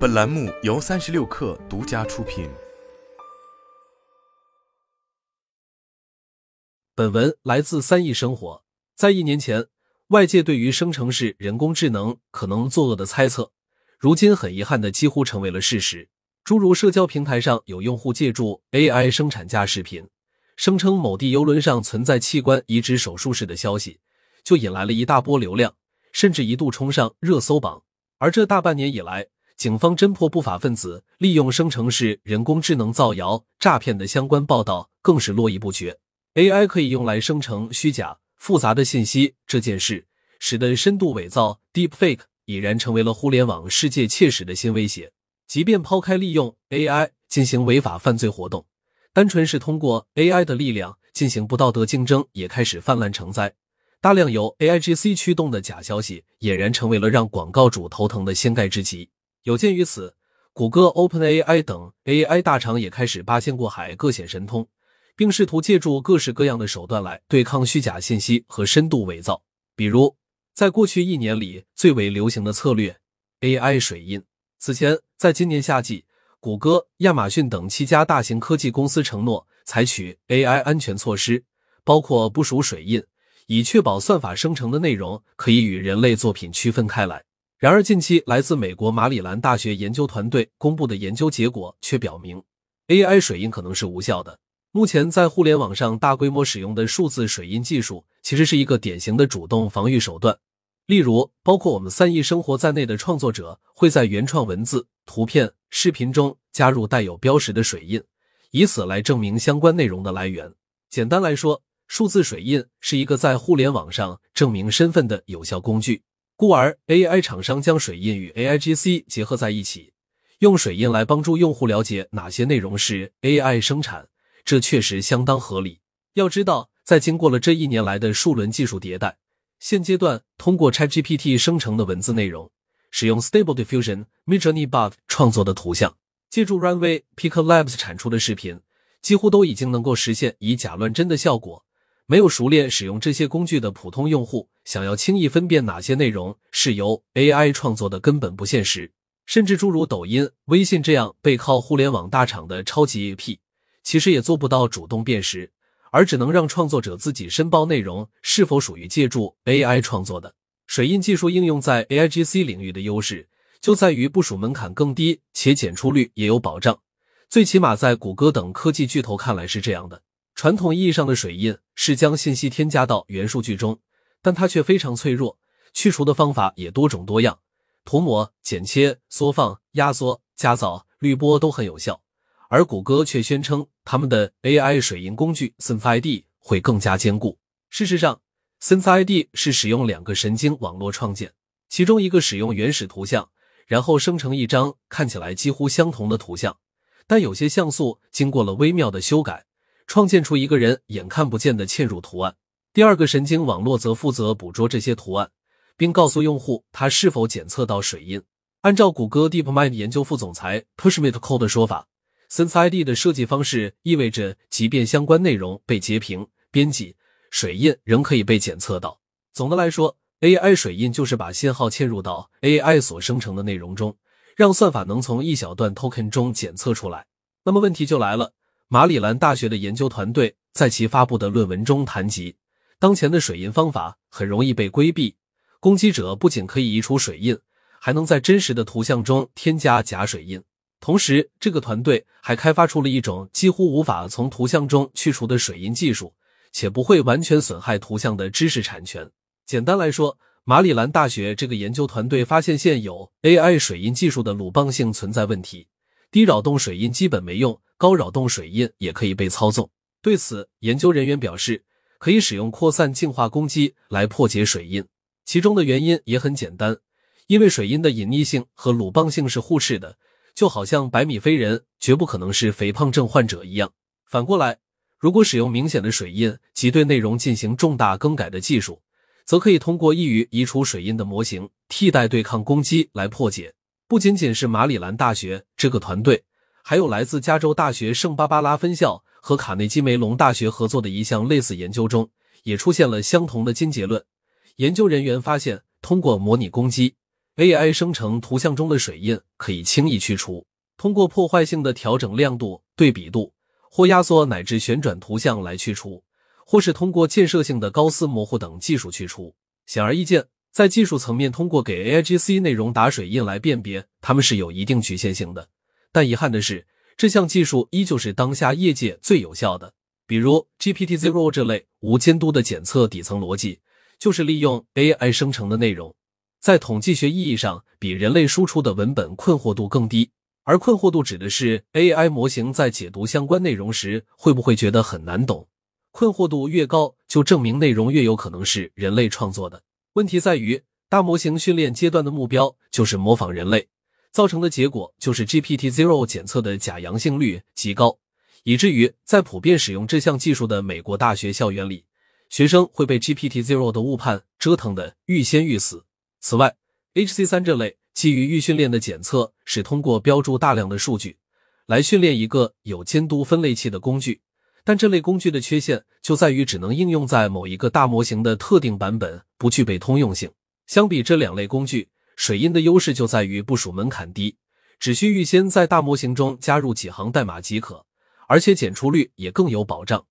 本栏目由三十六氪独家出品。本文来自三亿生活。在一年前，外界对于生成式人工智能可能作恶的猜测，如今很遗憾的几乎成为了事实。诸如社交平台上有用户借助 AI 生产假视频，声称某地游轮上存在器官移植手术室的消息，就引来了一大波流量，甚至一度冲上热搜榜。而这大半年以来，警方侦破不法分子利用生成式人工智能造谣诈骗的相关报道更是络绎不绝。AI 可以用来生成虚假复杂的信息，这件事使得深度伪造 （Deepfake） 已然成为了互联网世界切实的新威胁。即便抛开利用 AI 进行违法犯罪活动，单纯是通过 AI 的力量进行不道德竞争，也开始泛滥成灾。大量由 AIGC 驱动的假消息，俨然成为了让广告主头疼的掀盖之急。有鉴于此，谷歌、OpenAI 等 AI 大厂也开始八仙过海，各显神通，并试图借助各式各样的手段来对抗虚假信息和深度伪造。比如，在过去一年里最为流行的策略 ——AI 水印。此前，在今年夏季，谷歌、亚马逊等七家大型科技公司承诺采取 AI 安全措施，包括部署水印。以确保算法生成的内容可以与人类作品区分开来。然而，近期来自美国马里兰大学研究团队公布的研究结果却表明，AI 水印可能是无效的。目前在互联网上大规模使用的数字水印技术，其实是一个典型的主动防御手段。例如，包括我们三亿生活在内的创作者会在原创文字、图片、视频中加入带有标识的水印，以此来证明相关内容的来源。简单来说，数字水印是一个在互联网上证明身份的有效工具，故而 AI 厂商将水印与 AIGC 结合在一起，用水印来帮助用户了解哪些内容是 AI 生产，这确实相当合理。要知道，在经过了这一年来的数轮技术迭代，现阶段通过 ChatGPT 生成的文字内容，使用 Stable Diffusion、Midjourney Bot 创作的图像，借助 Runway、Pico Labs 产出的视频，几乎都已经能够实现以假乱真的效果。没有熟练使用这些工具的普通用户，想要轻易分辨哪些内容是由 AI 创作的，根本不现实。甚至诸如抖音、微信这样背靠互联网大厂的超级 AP，其实也做不到主动辨识，而只能让创作者自己申报内容是否属于借助 AI 创作的。水印技术应用在 AIGC 领域的优势，就在于部署门槛更低，且检出率也有保障。最起码在谷歌等科技巨头看来是这样的。传统意义上的水印是将信息添加到元数据中，但它却非常脆弱。去除的方法也多种多样，涂抹、剪切、缩放、压缩、加噪、滤波都很有效。而谷歌却宣称他们的 AI 水印工具 SynthID 会更加坚固。事实上，SynthID 是使用两个神经网络创建，其中一个使用原始图像，然后生成一张看起来几乎相同的图像，但有些像素经过了微妙的修改。创建出一个人眼看不见的嵌入图案，第二个神经网络则负责捕捉这些图案，并告诉用户他是否检测到水印。按照谷歌 DeepMind 研究副总裁 Pushmit Cole 的说法，SenseID 的设计方式意味着，即便相关内容被截屏、编辑，水印仍可以被检测到。总的来说，AI 水印就是把信号嵌入到 AI 所生成的内容中，让算法能从一小段 token 中检测出来。那么问题就来了。马里兰大学的研究团队在其发布的论文中谈及，当前的水印方法很容易被规避。攻击者不仅可以移除水印，还能在真实的图像中添加假水印。同时，这个团队还开发出了一种几乎无法从图像中去除的水印技术，且不会完全损害图像的知识产权。简单来说，马里兰大学这个研究团队发现现有 AI 水印技术的鲁棒性存在问题。低扰动水印基本没用，高扰动水印也可以被操纵。对此，研究人员表示，可以使用扩散净化攻击来破解水印。其中的原因也很简单，因为水印的隐匿性和鲁棒性是互斥的，就好像百米飞人绝不可能是肥胖症患者一样。反过来，如果使用明显的水印及对内容进行重大更改的技术，则可以通过易于移除水印的模型替代对抗攻击来破解。不仅仅是马里兰大学这个团队，还有来自加州大学圣巴巴拉分校和卡内基梅隆大学合作的一项类似研究中，也出现了相同的金结论。研究人员发现，通过模拟攻击 AI 生成图像中的水印可以轻易去除。通过破坏性的调整亮度、对比度或压缩乃至旋转图像来去除，或是通过建设性的高斯模糊等技术去除。显而易见，在技术层面，通过给 AIGC 内容打水印来辨别，它们是有一定局限性的。但遗憾的是，这项技术依旧是当下业界最有效的。比如 GPT Zero 这类无监督的检测底层逻辑，就是利用 AI 生成的内容，在统计学意义上比人类输出的文本困惑度更低。而困惑度指的是 AI 模型在解读相关内容时会不会觉得很难懂。困惑度越高，就证明内容越有可能是人类创作的。问题在于，大模型训练阶段的目标就是模仿人类，造成的结果就是 GPT Zero 检测的假阳性率极高。以至于在普遍使用这项技术的美国大学校园里，学生会被 GPT Zero 的误判折腾的欲仙欲死。此外，HC 三这类基于预训练的检测是通过标注大量的数据来训练一个有监督分类器的工具，但这类工具的缺陷就在于只能应用在某一个大模型的特定版本，不具备通用性。相比这两类工具，水印的优势就在于部署门槛低，只需预先在大模型中加入几行代码即可。而且检出率也更有保障。